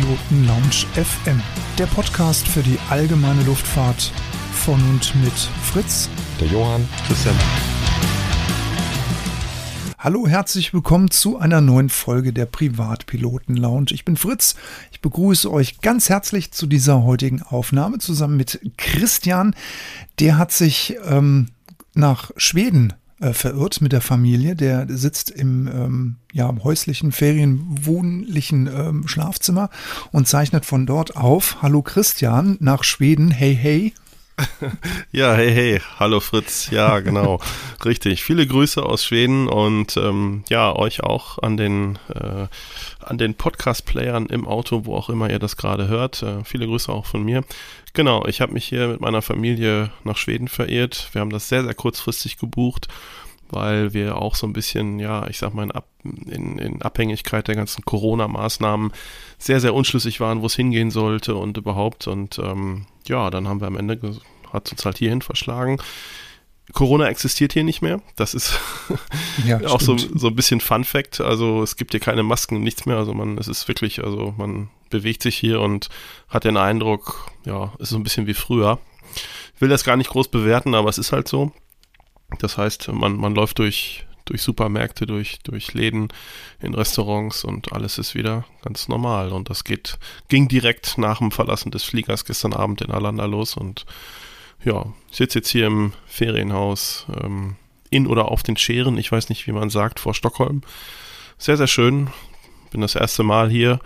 Privatpiloten Lounge FM, der Podcast für die allgemeine Luftfahrt von und mit Fritz, der Johann, Christian. Hallo, herzlich willkommen zu einer neuen Folge der Privatpiloten Lounge. Ich bin Fritz. Ich begrüße euch ganz herzlich zu dieser heutigen Aufnahme zusammen mit Christian. Der hat sich ähm, nach Schweden äh, verirrt mit der Familie. Der sitzt im ähm, ja, häuslichen, ferienwohnlichen ähm, Schlafzimmer und zeichnet von dort auf. Hallo Christian nach Schweden. Hey, hey. Ja, hey, hey, hallo Fritz. Ja, genau, richtig. Viele Grüße aus Schweden und ähm, ja, euch auch an den, äh, an den Podcast-Playern im Auto, wo auch immer ihr das gerade hört. Äh, viele Grüße auch von mir. Genau, ich habe mich hier mit meiner Familie nach Schweden verirrt. Wir haben das sehr, sehr kurzfristig gebucht, weil wir auch so ein bisschen, ja, ich sag mal, in, Ab in, in Abhängigkeit der ganzen Corona-Maßnahmen sehr, sehr unschlüssig waren, wo es hingehen sollte und überhaupt. Und ähm, ja, dann haben wir am Ende, hat uns halt hierhin verschlagen. Corona existiert hier nicht mehr. Das ist ja, auch so, so ein bisschen Fun Fact. Also es gibt hier keine Masken, nichts mehr. Also man, es ist wirklich, also man bewegt sich hier und hat den Eindruck, ja, ist so ein bisschen wie früher. Ich will das gar nicht groß bewerten, aber es ist halt so. Das heißt, man, man läuft durch, durch Supermärkte, durch, durch Läden, in Restaurants und alles ist wieder ganz normal. Und das geht, ging direkt nach dem Verlassen des Fliegers gestern Abend in Alanda los und ja, ich sitze jetzt hier im Ferienhaus ähm, in oder auf den Scheren, ich weiß nicht, wie man sagt, vor Stockholm. Sehr, sehr schön. Bin das erste Mal hier.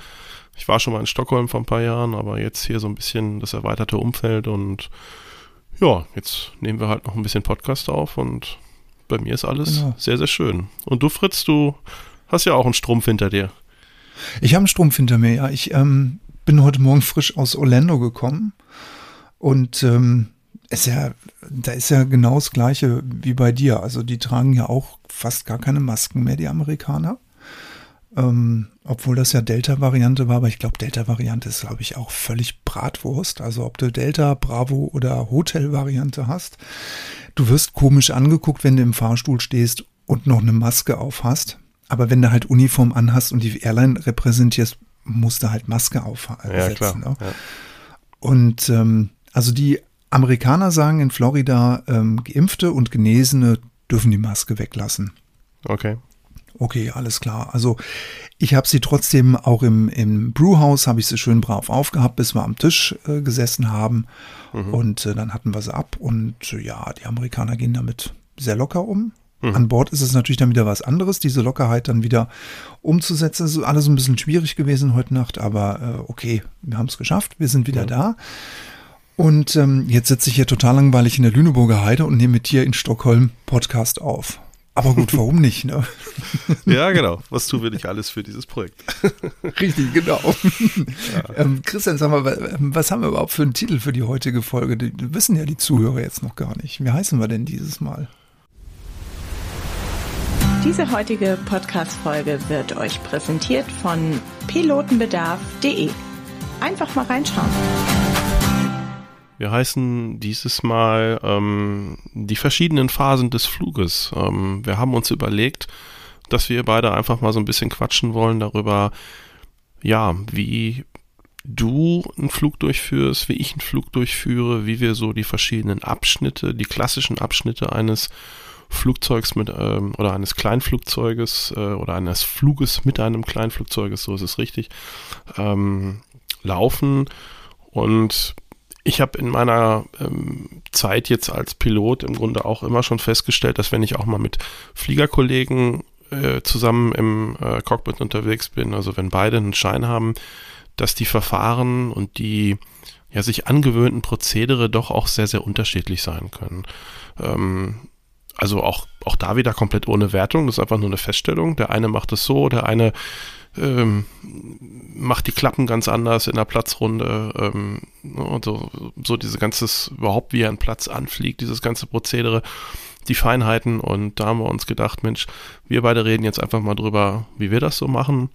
Ich war schon mal in Stockholm vor ein paar Jahren, aber jetzt hier so ein bisschen das erweiterte Umfeld und ja, jetzt nehmen wir halt noch ein bisschen Podcast auf und bei mir ist alles genau. sehr, sehr schön. Und du, Fritz, du hast ja auch einen Strumpf hinter dir. Ich habe einen Strumpf hinter mir, ja. Ich ähm, bin heute Morgen frisch aus Orlando gekommen und ähm, ist ja, da ist ja genau das Gleiche wie bei dir. Also die tragen ja auch fast gar keine Masken mehr, die Amerikaner. Ähm, obwohl das ja Delta-Variante war, aber ich glaube, Delta-Variante ist, glaube ich, auch völlig Bratwurst. Also ob du Delta, Bravo oder Hotel-Variante hast, du wirst komisch angeguckt, wenn du im Fahrstuhl stehst und noch eine Maske auf hast. Aber wenn du halt Uniform anhast und die Airline repräsentierst, musst du halt Maske aufsetzen. Ja, klar. Ne? Ja. Und ähm, also die Amerikaner sagen in Florida, ähm, Geimpfte und Genesene dürfen die Maske weglassen. Okay. Okay, alles klar. Also ich habe sie trotzdem auch im, im Brewhouse, habe ich sie schön brav aufgehabt, bis wir am Tisch äh, gesessen haben. Mhm. Und äh, dann hatten wir sie ab. Und äh, ja, die Amerikaner gehen damit sehr locker um. Mhm. An Bord ist es natürlich dann wieder was anderes, diese Lockerheit dann wieder umzusetzen. Es ist alles ein bisschen schwierig gewesen heute Nacht, aber äh, okay, wir haben es geschafft, wir sind wieder ja. da. Und ähm, jetzt sitze ich hier total langweilig in der Lüneburger Heide und nehme mit dir in Stockholm Podcast auf. Aber gut, warum nicht? Ne? Ja, genau. Was tun wir nicht alles für dieses Projekt? Richtig, genau. Ja. Ähm, Christian, sag mal, was haben wir überhaupt für einen Titel für die heutige Folge? Die wissen ja die Zuhörer jetzt noch gar nicht. Wie heißen wir denn dieses Mal? Diese heutige Podcast-Folge wird euch präsentiert von pilotenbedarf.de. Einfach mal reinschauen. Wir heißen dieses Mal ähm, die verschiedenen Phasen des Fluges. Ähm, wir haben uns überlegt, dass wir beide einfach mal so ein bisschen quatschen wollen darüber, ja, wie du einen Flug durchführst, wie ich einen Flug durchführe, wie wir so die verschiedenen Abschnitte, die klassischen Abschnitte eines Flugzeugs mit ähm, oder eines Kleinflugzeuges äh, oder eines Fluges mit einem Kleinflugzeuges, so ist es richtig, ähm, laufen und ich habe in meiner ähm, Zeit jetzt als Pilot im Grunde auch immer schon festgestellt, dass wenn ich auch mal mit Fliegerkollegen äh, zusammen im äh, Cockpit unterwegs bin, also wenn beide einen Schein haben, dass die Verfahren und die ja sich angewöhnten Prozedere doch auch sehr, sehr unterschiedlich sein können. Ähm, also auch, auch da wieder komplett ohne Wertung, das ist einfach nur eine Feststellung. Der eine macht es so, der eine ähm, macht die Klappen ganz anders in der Platzrunde ähm, und so, so diese ganzes, überhaupt wie er einen Platz anfliegt, dieses ganze Prozedere, die Feinheiten und da haben wir uns gedacht, Mensch, wir beide reden jetzt einfach mal drüber, wie wir das so machen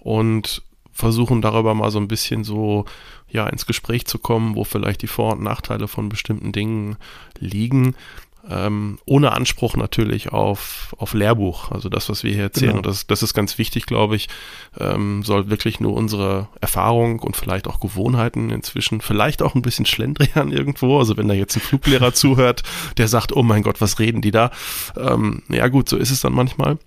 und versuchen darüber mal so ein bisschen so ja ins Gespräch zu kommen, wo vielleicht die Vor- und Nachteile von bestimmten Dingen liegen. Ähm, ohne Anspruch natürlich auf, auf Lehrbuch. Also das, was wir hier erzählen, genau. und das, das ist ganz wichtig, glaube ich, ähm, soll wirklich nur unsere Erfahrung und vielleicht auch Gewohnheiten inzwischen, vielleicht auch ein bisschen Schlendrian irgendwo. Also wenn da jetzt ein Fluglehrer zuhört, der sagt, oh mein Gott, was reden die da? Ähm, ja gut, so ist es dann manchmal.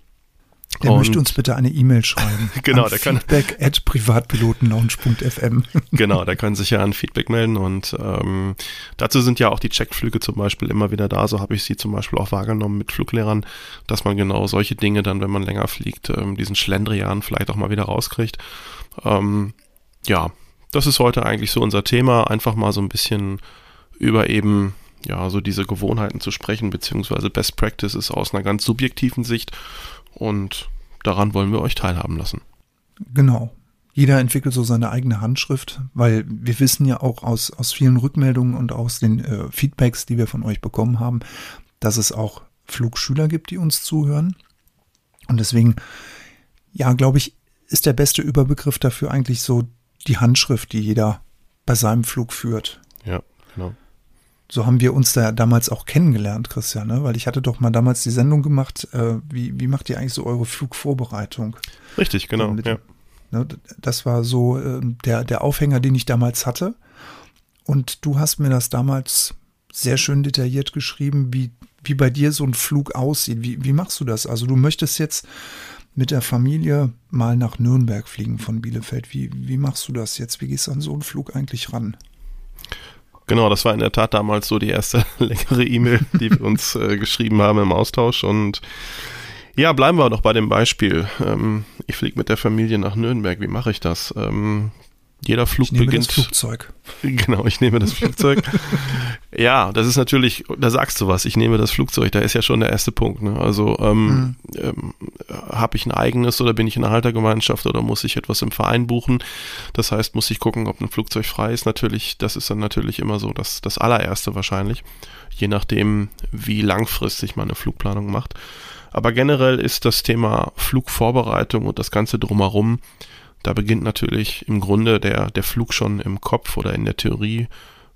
Der und möchte uns bitte eine E-Mail schreiben. genau, der kann. Feedback at privatpilotenlaunch.fm. genau, der kann sich ja an Feedback melden und ähm, dazu sind ja auch die Checkflüge zum Beispiel immer wieder da. So habe ich sie zum Beispiel auch wahrgenommen mit Fluglehrern, dass man genau solche Dinge dann, wenn man länger fliegt, ähm, diesen Schlendrian vielleicht auch mal wieder rauskriegt. Ähm, ja, das ist heute eigentlich so unser Thema. Einfach mal so ein bisschen über eben ja, so diese Gewohnheiten zu sprechen, beziehungsweise Best Practices aus einer ganz subjektiven Sicht und daran wollen wir euch teilhaben lassen. Genau. Jeder entwickelt so seine eigene Handschrift, weil wir wissen ja auch aus, aus vielen Rückmeldungen und aus den äh, Feedbacks, die wir von euch bekommen haben, dass es auch Flugschüler gibt, die uns zuhören. Und deswegen, ja, glaube ich, ist der beste Überbegriff dafür eigentlich so die Handschrift, die jeder bei seinem Flug führt. Ja, genau so haben wir uns da damals auch kennengelernt, Christian, ne? weil ich hatte doch mal damals die Sendung gemacht, äh, wie, wie macht ihr eigentlich so eure Flugvorbereitung? Richtig, genau. Mit, ja. ne, das war so äh, der, der Aufhänger, den ich damals hatte. Und du hast mir das damals sehr schön detailliert geschrieben, wie, wie bei dir so ein Flug aussieht. Wie, wie machst du das? Also du möchtest jetzt mit der Familie mal nach Nürnberg fliegen von Bielefeld. Wie, wie machst du das jetzt? Wie gehst du an so einen Flug eigentlich ran? Genau, das war in der Tat damals so die erste längere E-Mail, die wir uns äh, geschrieben haben im Austausch. Und ja, bleiben wir doch bei dem Beispiel. Ähm, ich fliege mit der Familie nach Nürnberg. Wie mache ich das? Ähm, jeder Flug ich nehme beginnt. Das Flugzeug. Genau, ich nehme das Flugzeug. ja, das ist natürlich, da sagst du was, ich nehme das Flugzeug, da ist ja schon der erste Punkt. Ne? Also ähm, mhm. ähm, habe ich ein eigenes oder bin ich in einer Haltergemeinschaft oder muss ich etwas im Verein buchen? Das heißt, muss ich gucken, ob ein Flugzeug frei ist. Natürlich, das ist dann natürlich immer so das, das allererste wahrscheinlich, je nachdem, wie langfristig man eine Flugplanung macht. Aber generell ist das Thema Flugvorbereitung und das Ganze drumherum da beginnt natürlich im Grunde der, der Flug schon im Kopf oder in der Theorie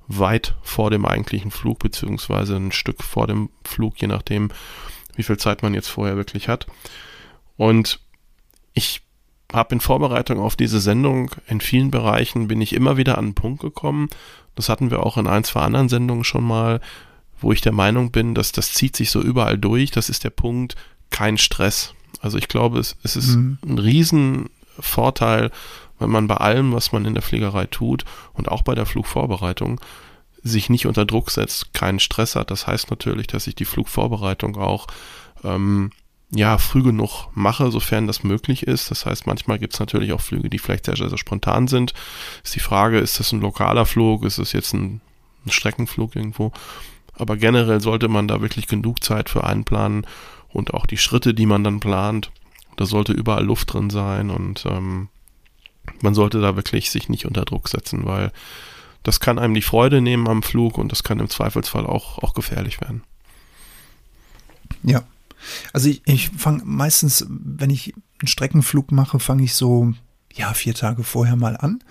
weit vor dem eigentlichen Flug, beziehungsweise ein Stück vor dem Flug, je nachdem, wie viel Zeit man jetzt vorher wirklich hat. Und ich habe in Vorbereitung auf diese Sendung in vielen Bereichen bin ich immer wieder an einen Punkt gekommen. Das hatten wir auch in ein, zwei anderen Sendungen schon mal, wo ich der Meinung bin, dass das zieht sich so überall durch. Das ist der Punkt, kein Stress. Also ich glaube, es, es ist mhm. ein riesen Vorteil, wenn man bei allem, was man in der Fliegerei tut und auch bei der Flugvorbereitung, sich nicht unter Druck setzt, keinen Stress hat. Das heißt natürlich, dass ich die Flugvorbereitung auch ähm, ja früh genug mache, sofern das möglich ist. Das heißt, manchmal gibt es natürlich auch Flüge, die vielleicht sehr, sehr, sehr spontan sind. Ist die Frage, ist das ein lokaler Flug, ist es jetzt ein, ein Streckenflug irgendwo? Aber generell sollte man da wirklich genug Zeit für einplanen und auch die Schritte, die man dann plant, da sollte überall Luft drin sein und ähm, man sollte da wirklich sich nicht unter Druck setzen, weil das kann einem die Freude nehmen am Flug und das kann im Zweifelsfall auch, auch gefährlich werden. Ja. Also ich, ich fange meistens, wenn ich einen Streckenflug mache, fange ich so, ja, vier Tage vorher mal an.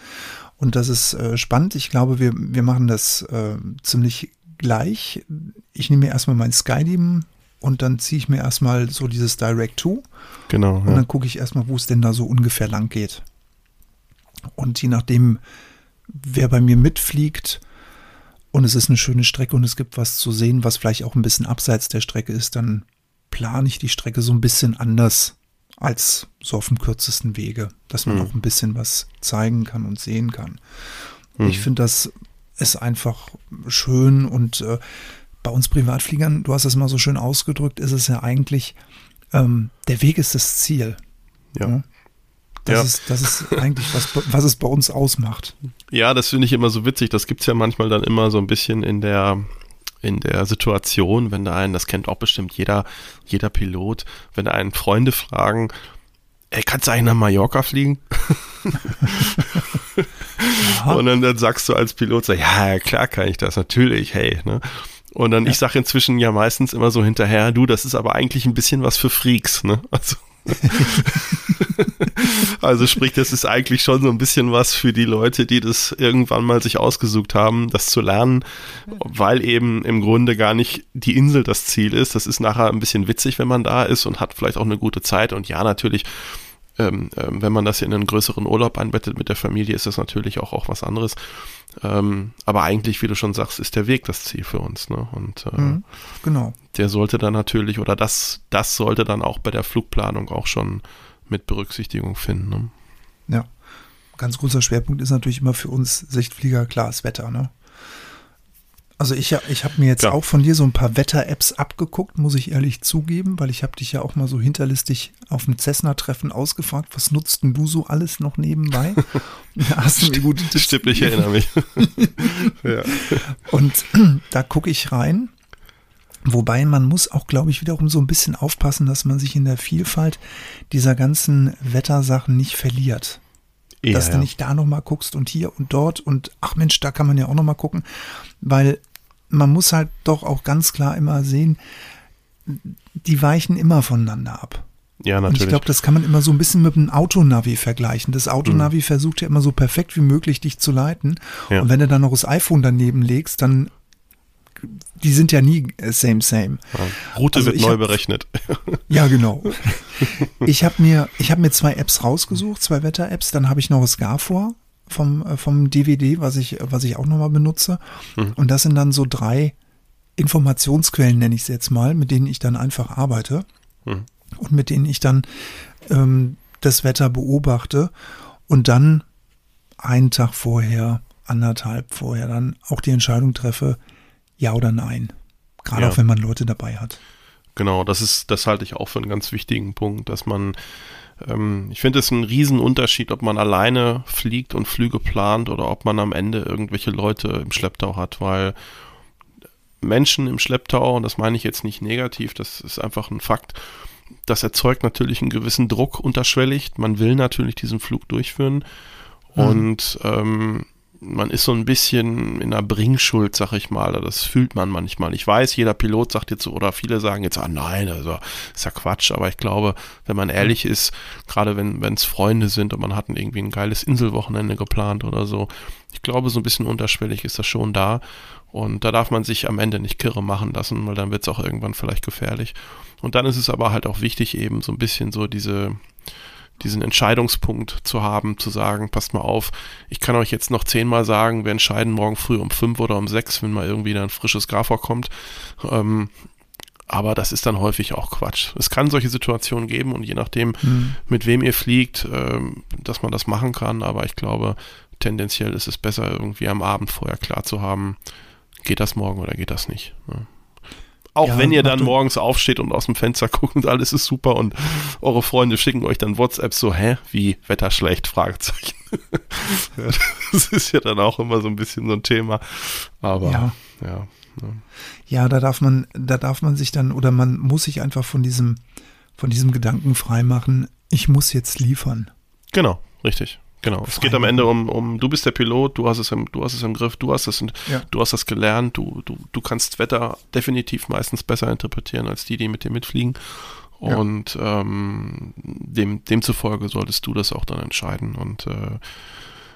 Und das ist äh, spannend. Ich glaube, wir, wir machen das äh, ziemlich gleich. Ich nehme mir erstmal mein Skydim und dann ziehe ich mir erstmal so dieses Direct to. Genau. Und ja. dann gucke ich erstmal, wo es denn da so ungefähr lang geht. Und je nachdem, wer bei mir mitfliegt und es ist eine schöne Strecke und es gibt was zu sehen, was vielleicht auch ein bisschen abseits der Strecke ist, dann plane ich die Strecke so ein bisschen anders als so auf dem kürzesten Wege, dass man mhm. auch ein bisschen was zeigen kann und sehen kann. Mhm. Ich finde, das ist einfach schön und äh, bei uns Privatfliegern, du hast es mal so schön ausgedrückt, ist es ja eigentlich, ähm, der Weg ist das Ziel. Ja. ja? Das, ja. Ist, das ist eigentlich, was, was es bei uns ausmacht. Ja, das finde ich immer so witzig. Das gibt es ja manchmal dann immer so ein bisschen in der, in der Situation, wenn da einen, das kennt auch bestimmt jeder, jeder Pilot, wenn da einen Freunde fragen, ey, kannst du eigentlich nach Mallorca fliegen? Und dann, dann sagst du als Pilot so, ja, klar kann ich das, natürlich, hey, ne? Und dann, ja. ich sage inzwischen ja meistens immer so hinterher, du, das ist aber eigentlich ein bisschen was für Freaks, ne? Also. also sprich, das ist eigentlich schon so ein bisschen was für die Leute, die das irgendwann mal sich ausgesucht haben, das zu lernen, weil eben im Grunde gar nicht die Insel das Ziel ist. Das ist nachher ein bisschen witzig, wenn man da ist und hat vielleicht auch eine gute Zeit. Und ja, natürlich, ähm, ähm, wenn man das in einen größeren Urlaub einbettet mit der Familie, ist das natürlich auch, auch was anderes. Ähm, aber eigentlich, wie du schon sagst, ist der Weg das Ziel für uns. Ne? Und äh, mhm, genau. der sollte dann natürlich, oder das, das sollte dann auch bei der Flugplanung auch schon mit Berücksichtigung finden. Ne? Ja. Ganz großer Schwerpunkt ist natürlich immer für uns Sichtflieger klar das Wetter. Ne? Also ich, ich habe mir jetzt ja. auch von dir so ein paar Wetter-Apps abgeguckt, muss ich ehrlich zugeben, weil ich habe dich ja auch mal so hinterlistig auf dem Cessna-Treffen ausgefragt, was nutzt denn du so alles noch nebenbei? ja, hast du mir gut Stimmt, ich erinnere mich. ja. Und da gucke ich rein, wobei man muss auch, glaube ich, wiederum so ein bisschen aufpassen, dass man sich in der Vielfalt dieser ganzen Wettersachen nicht verliert. Ja, dass du nicht da nochmal guckst und hier und dort und ach Mensch, da kann man ja auch nochmal gucken, weil man muss halt doch auch ganz klar immer sehen, die weichen immer voneinander ab. Ja, natürlich. Und ich glaube, das kann man immer so ein bisschen mit einem Autonavi vergleichen. Das Autonavi mhm. versucht ja immer so perfekt wie möglich dich zu leiten. Ja. Und wenn du dann noch das iPhone daneben legst, dann die sind ja nie same, same. Ja, Route also wird neu hab, berechnet. Ja, genau. Ich habe mir, ich habe mir zwei Apps rausgesucht, zwei Wetter-Apps. Dann habe ich noch das Garfor vom, äh, vom DVD, was ich, was ich auch nochmal benutze. Mhm. Und das sind dann so drei Informationsquellen, nenne ich es jetzt mal, mit denen ich dann einfach arbeite mhm. und mit denen ich dann ähm, das Wetter beobachte und dann einen Tag vorher, anderthalb vorher dann auch die Entscheidung treffe, ja oder nein. Gerade ja. auch wenn man Leute dabei hat. Genau, das ist, das halte ich auch für einen ganz wichtigen Punkt, dass man, ähm, ich finde es ein Riesenunterschied, ob man alleine fliegt und Flüge plant oder ob man am Ende irgendwelche Leute im Schlepptau hat, weil Menschen im Schlepptau, und das meine ich jetzt nicht negativ, das ist einfach ein Fakt, das erzeugt natürlich einen gewissen Druck unterschwellig. Man will natürlich diesen Flug durchführen. Mhm. Und ähm, man ist so ein bisschen in einer Bringschuld, sag ich mal. Das fühlt man manchmal. Ich weiß, jeder Pilot sagt jetzt so, oder viele sagen jetzt, ah nein, also ist ja Quatsch. Aber ich glaube, wenn man ehrlich ist, gerade wenn es Freunde sind und man hat irgendwie ein geiles Inselwochenende geplant oder so, ich glaube, so ein bisschen unterschwellig ist das schon da. Und da darf man sich am Ende nicht kirre machen lassen, weil dann wird es auch irgendwann vielleicht gefährlich. Und dann ist es aber halt auch wichtig, eben so ein bisschen so diese diesen Entscheidungspunkt zu haben, zu sagen, passt mal auf, ich kann euch jetzt noch zehnmal sagen, wir entscheiden morgen früh um fünf oder um sechs, wenn mal irgendwie ein frisches Grafor kommt. Ähm, aber das ist dann häufig auch Quatsch. Es kann solche Situationen geben und je nachdem, mhm. mit wem ihr fliegt, ähm, dass man das machen kann. Aber ich glaube, tendenziell ist es besser, irgendwie am Abend vorher klar zu haben, geht das morgen oder geht das nicht. Ne? Auch ja, wenn ihr dann morgens aufsteht und aus dem Fenster guckt und alles ist super und eure Freunde schicken euch dann WhatsApp so, hä, wie Wetter schlecht? Fragezeichen. ja, das ist ja dann auch immer so ein bisschen so ein Thema. Aber ja. ja. Ja, da darf man, da darf man sich dann oder man muss sich einfach von diesem, von diesem Gedanken freimachen, ich muss jetzt liefern. Genau, richtig. Genau. Es geht am Ende um, um, du bist der Pilot, du hast es im, du hast es im Griff, du hast es, ja. du hast das gelernt, du, du, du kannst Wetter definitiv meistens besser interpretieren als die, die mit dir mitfliegen. Und ja. ähm, dem, demzufolge solltest du das auch dann entscheiden. Und äh,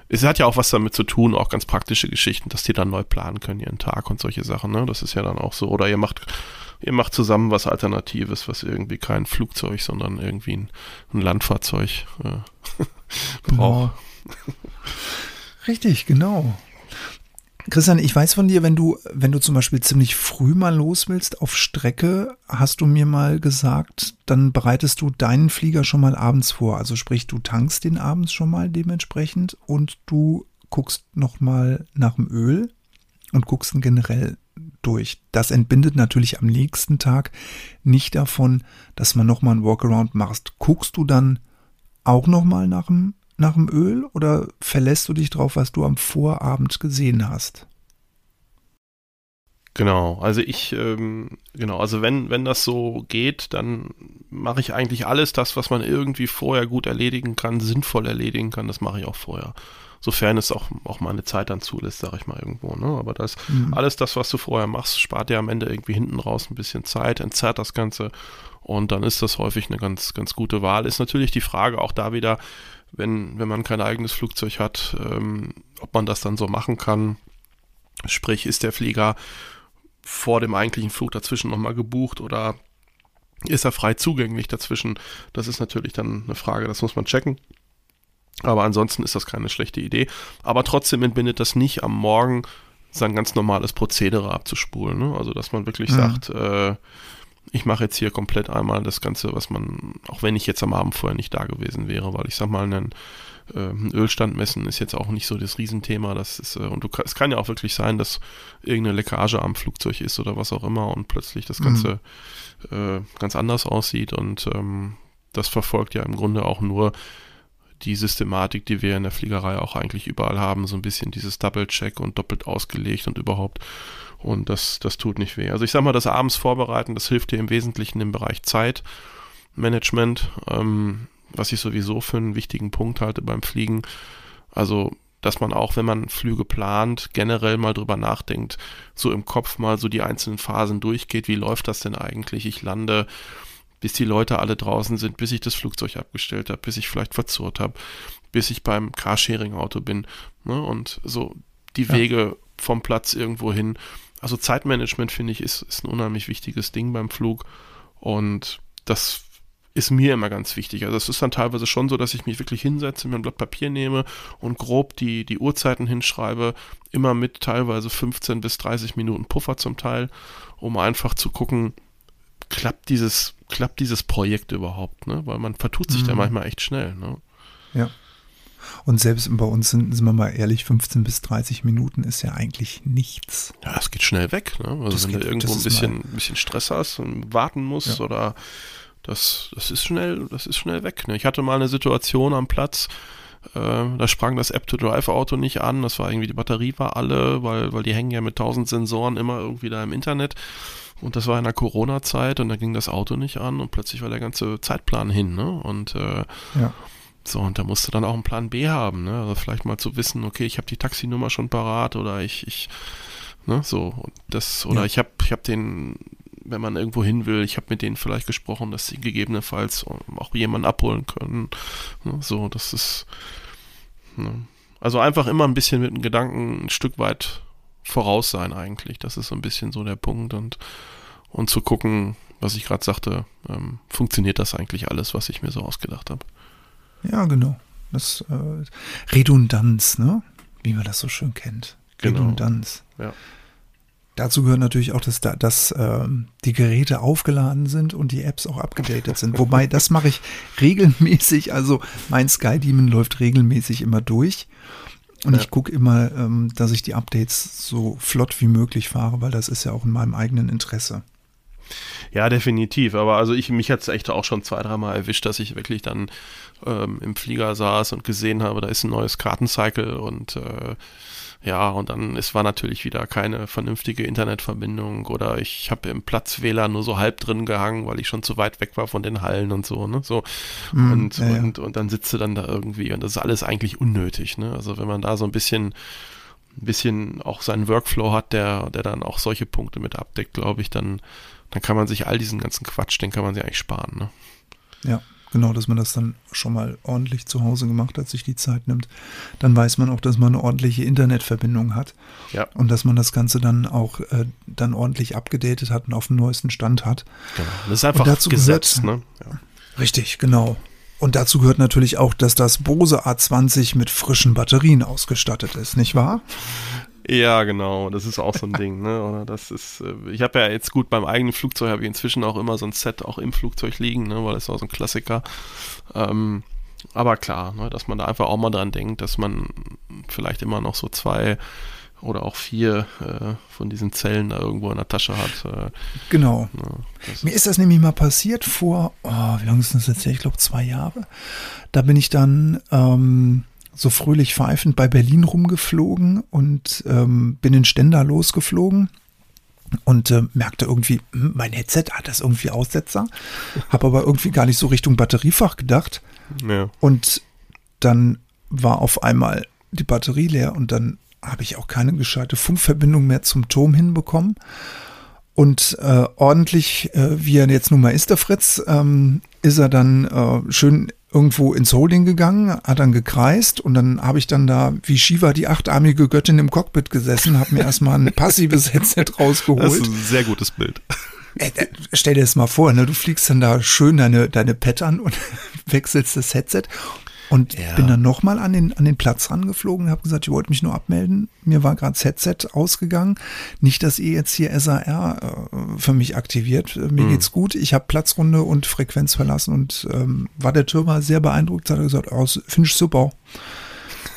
es hat ja auch was damit zu tun, auch ganz praktische Geschichten, dass die dann neu planen können, ihren Tag und solche Sachen. Ne? Das ist ja dann auch so. Oder ihr macht, ihr macht zusammen was Alternatives, was irgendwie kein Flugzeug, sondern irgendwie ein, ein Landfahrzeug äh, braucht. Genau. Richtig, genau. Christian, ich weiß von dir, wenn du, wenn du zum Beispiel ziemlich früh mal los willst auf Strecke, hast du mir mal gesagt, dann bereitest du deinen Flieger schon mal abends vor. Also sprich, du tankst den abends schon mal dementsprechend und du guckst noch mal nach dem Öl und guckst ihn generell durch. Das entbindet natürlich am nächsten Tag nicht davon, dass man noch mal ein Walkaround machst. Guckst du dann auch noch mal nach dem nach dem Öl oder verlässt du dich drauf, was du am Vorabend gesehen hast? Genau, also ich, ähm, genau, also wenn, wenn das so geht, dann mache ich eigentlich alles das, was man irgendwie vorher gut erledigen kann, sinnvoll erledigen kann, das mache ich auch vorher. Sofern es auch, auch mal eine Zeit dann zulässt, sag ich mal irgendwo. Ne? Aber das, mhm. alles das, was du vorher machst, spart dir am Ende irgendwie hinten raus ein bisschen Zeit, entzerrt das Ganze und dann ist das häufig eine ganz, ganz gute Wahl. Ist natürlich die Frage auch da wieder, wenn, wenn man kein eigenes Flugzeug hat, ähm, ob man das dann so machen kann. Sprich, ist der Flieger vor dem eigentlichen Flug dazwischen nochmal gebucht oder ist er frei zugänglich dazwischen? Das ist natürlich dann eine Frage, das muss man checken. Aber ansonsten ist das keine schlechte Idee. Aber trotzdem entbindet das nicht am Morgen sein ganz normales Prozedere abzuspulen. Ne? Also, dass man wirklich mhm. sagt, äh, ich mache jetzt hier komplett einmal das Ganze, was man, auch wenn ich jetzt am Abend vorher nicht da gewesen wäre, weil ich sag mal, einen, äh, Ölstand messen ist jetzt auch nicht so das Riesenthema. Das ist, äh, und du, es kann ja auch wirklich sein, dass irgendeine Leckage am Flugzeug ist oder was auch immer und plötzlich das Ganze mhm. äh, ganz anders aussieht. Und ähm, das verfolgt ja im Grunde auch nur die Systematik, die wir in der Fliegerei auch eigentlich überall haben, so ein bisschen dieses Double-Check und doppelt ausgelegt und überhaupt. Und das, das tut nicht weh. Also ich sag mal, das abends vorbereiten, das hilft dir im Wesentlichen im Bereich Zeitmanagement, ähm, was ich sowieso für einen wichtigen Punkt halte beim Fliegen. Also, dass man auch, wenn man Flüge plant, generell mal drüber nachdenkt, so im Kopf mal so die einzelnen Phasen durchgeht, wie läuft das denn eigentlich? Ich lande, bis die Leute alle draußen sind, bis ich das Flugzeug abgestellt habe, bis ich vielleicht verzurrt habe, bis ich beim Carsharing-Auto bin. Ne? Und so die ja. Wege vom Platz irgendwo hin also Zeitmanagement finde ich ist, ist ein unheimlich wichtiges Ding beim Flug und das ist mir immer ganz wichtig. Also es ist dann teilweise schon so, dass ich mich wirklich hinsetze, mir ein Blatt Papier nehme und grob die, die Uhrzeiten hinschreibe, immer mit teilweise 15 bis 30 Minuten Puffer zum Teil, um einfach zu gucken, klappt dieses, klappt dieses Projekt überhaupt, ne? Weil man vertut sich mhm. da manchmal echt schnell, ne? Ja. Und selbst bei uns sind, sind wir mal ehrlich, 15 bis 30 Minuten ist ja eigentlich nichts. Ja, es geht schnell weg. Ne? Also das wenn geht, du irgendwo ein bisschen, bisschen Stress hast und warten musst ja. oder das, das ist schnell, das ist schnell weg. Ne? Ich hatte mal eine Situation am Platz, äh, da sprang das App-to-Drive-Auto nicht an. Das war irgendwie, die Batterie war alle, weil, weil die hängen ja mit tausend Sensoren immer irgendwie da im Internet. Und das war in der Corona-Zeit und da ging das Auto nicht an und plötzlich war der ganze Zeitplan hin. Ne? Und äh, ja. So, und da musst du dann auch einen Plan B haben, ne? Also vielleicht mal zu wissen, okay, ich habe die Taxinummer schon parat oder ich, ich, ne, so, das, oder ja. ich habe ich hab den, wenn man irgendwo hin will, ich habe mit denen vielleicht gesprochen, dass sie gegebenenfalls auch jemanden abholen können. Ne? So, das ist, ne? Also einfach immer ein bisschen mit dem Gedanken ein Stück weit voraus sein eigentlich. Das ist so ein bisschen so der Punkt und, und zu gucken, was ich gerade sagte, ähm, funktioniert das eigentlich alles, was ich mir so ausgedacht habe. Ja, genau. Das äh, Redundanz, ne? Wie man das so schön kennt. Genau. Redundanz. Ja. Dazu gehört natürlich auch, dass, da, dass äh, die Geräte aufgeladen sind und die Apps auch abgedatet sind. Wobei, das mache ich regelmäßig. Also mein Sky Demon läuft regelmäßig immer durch. Und ja. ich gucke immer, ähm, dass ich die Updates so flott wie möglich fahre, weil das ist ja auch in meinem eigenen Interesse. Ja, definitiv. Aber also ich, mich hat es echt auch schon zwei, dreimal erwischt, dass ich wirklich dann ähm, im Flieger saß und gesehen habe, da ist ein neues Kartencycle und äh, ja, und dann es war natürlich wieder keine vernünftige Internetverbindung oder ich habe im Platz-WLAN nur so halb drin gehangen, weil ich schon zu weit weg war von den Hallen und so, ne? So. Mm, und, ja, und, ja. und dann sitzt du dann da irgendwie und das ist alles eigentlich unnötig, ne? Also wenn man da so ein bisschen ein bisschen auch seinen Workflow hat, der, der dann auch solche Punkte mit abdeckt, glaube ich, dann, dann kann man sich all diesen ganzen Quatsch, den kann man sich eigentlich sparen, ne? Ja, Genau, dass man das dann schon mal ordentlich zu Hause gemacht hat, sich die Zeit nimmt. Dann weiß man auch, dass man eine ordentliche Internetverbindung hat. Ja. Und dass man das Ganze dann auch äh, dann ordentlich abgedatet hat und auf dem neuesten Stand hat. Genau. Das ist einfach dazu Gesetz, gehört, ne? Ja. Richtig, genau. Und dazu gehört natürlich auch, dass das Bose A20 mit frischen Batterien ausgestattet ist, nicht wahr? Ja, genau. Das ist auch so ein Ding, ne? Oder das ist, äh, ich habe ja jetzt gut beim eigenen Flugzeug habe ich inzwischen auch immer so ein Set auch im Flugzeug liegen, ne? Weil das ist auch so ein Klassiker. Ähm, aber klar, ne, dass man da einfach auch mal dran denkt, dass man vielleicht immer noch so zwei oder auch vier äh, von diesen Zellen da irgendwo in der Tasche hat. Äh, genau. Ne, Mir ist das nämlich mal passiert vor, oh, wie lange ist das jetzt her? Ich glaube zwei Jahre. Da bin ich dann ähm, so fröhlich pfeifend bei Berlin rumgeflogen und ähm, bin in Stendal losgeflogen und äh, merkte irgendwie, hm, mein Headset hat das irgendwie Aussetzer, habe aber irgendwie gar nicht so Richtung Batteriefach gedacht. Ja. Und dann war auf einmal die Batterie leer und dann habe ich auch keine gescheite Funkverbindung mehr zum Turm hinbekommen. Und äh, ordentlich, äh, wie er jetzt nun mal ist, der Fritz, ähm, ist er dann äh, schön irgendwo ins Holding gegangen, hat dann gekreist und dann habe ich dann da wie Shiva die achtarmige Göttin im Cockpit gesessen, habe mir erstmal ein passives Headset rausgeholt. Das ist ein sehr gutes Bild. Äh, stell dir das mal vor, ne? du fliegst dann da schön deine, deine Pet an und wechselst das Headset und ja. bin dann nochmal an den, an den Platz rangeflogen, habe gesagt, ich wollte mich nur abmelden. Mir war gerade das Headset ausgegangen. Nicht, dass ihr jetzt hier SAR äh, für mich aktiviert. Äh, mir mhm. geht's gut. Ich habe Platzrunde und Frequenz verlassen und ähm, war der Türmer sehr beeindruckt. Hat er gesagt, oh, finde ich super.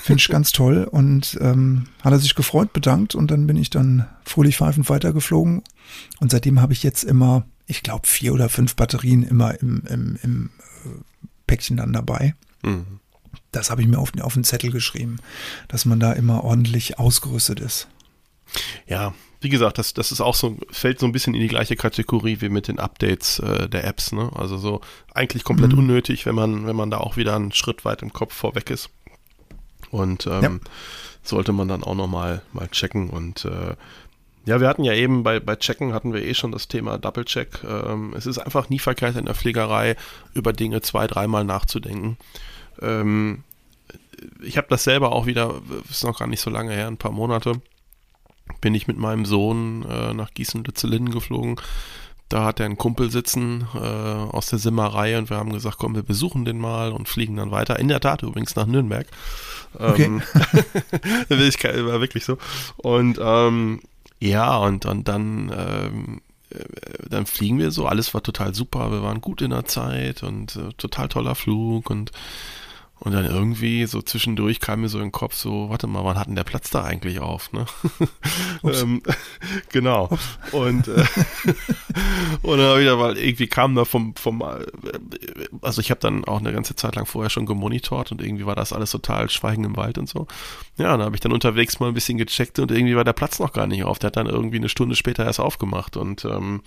Finde ich ganz toll. Und ähm, hat er sich gefreut, bedankt und dann bin ich dann fröhlich pfeifend weitergeflogen. Und seitdem habe ich jetzt immer, ich glaube, vier oder fünf Batterien immer im, im, im äh, Päckchen dann dabei. Mhm. Das habe ich mir auf, auf den Zettel geschrieben, dass man da immer ordentlich ausgerüstet ist. Ja, wie gesagt, das, das ist auch so, fällt so ein bisschen in die gleiche Kategorie wie mit den Updates äh, der Apps, ne? Also so eigentlich komplett mhm. unnötig, wenn man, wenn man da auch wieder einen Schritt weit im Kopf vorweg ist. Und ähm, ja. sollte man dann auch nochmal mal checken. Und äh, ja, wir hatten ja eben bei, bei Checken hatten wir eh schon das Thema Double-Check. Ähm, es ist einfach nie verkehrt in der Fliegerei, über Dinge zwei, dreimal nachzudenken. Ähm, ich habe das selber auch wieder, ist noch gar nicht so lange her, ein paar Monate, bin ich mit meinem Sohn äh, nach Gießen-Lützelin geflogen. Da hat er einen Kumpel sitzen äh, aus der Simmerei und wir haben gesagt, komm, wir besuchen den mal und fliegen dann weiter. In der Tat übrigens nach Nürnberg. Okay. Ähm, war wirklich so. Und ähm, ja, und, und dann ähm, äh, dann fliegen wir so, alles war total super, wir waren gut in der Zeit und äh, total toller Flug und und dann irgendwie so zwischendurch kam mir so in den Kopf so, warte mal, wann hat denn der Platz da eigentlich auf, ne? ähm, genau. Und, äh, und dann wieder, weil irgendwie kam da vom, vom äh, also ich habe dann auch eine ganze Zeit lang vorher schon gemonitort und irgendwie war das alles total Schweigen im Wald und so. Ja, dann habe ich dann unterwegs mal ein bisschen gecheckt und irgendwie war der Platz noch gar nicht auf. Der hat dann irgendwie eine Stunde später erst aufgemacht und ähm,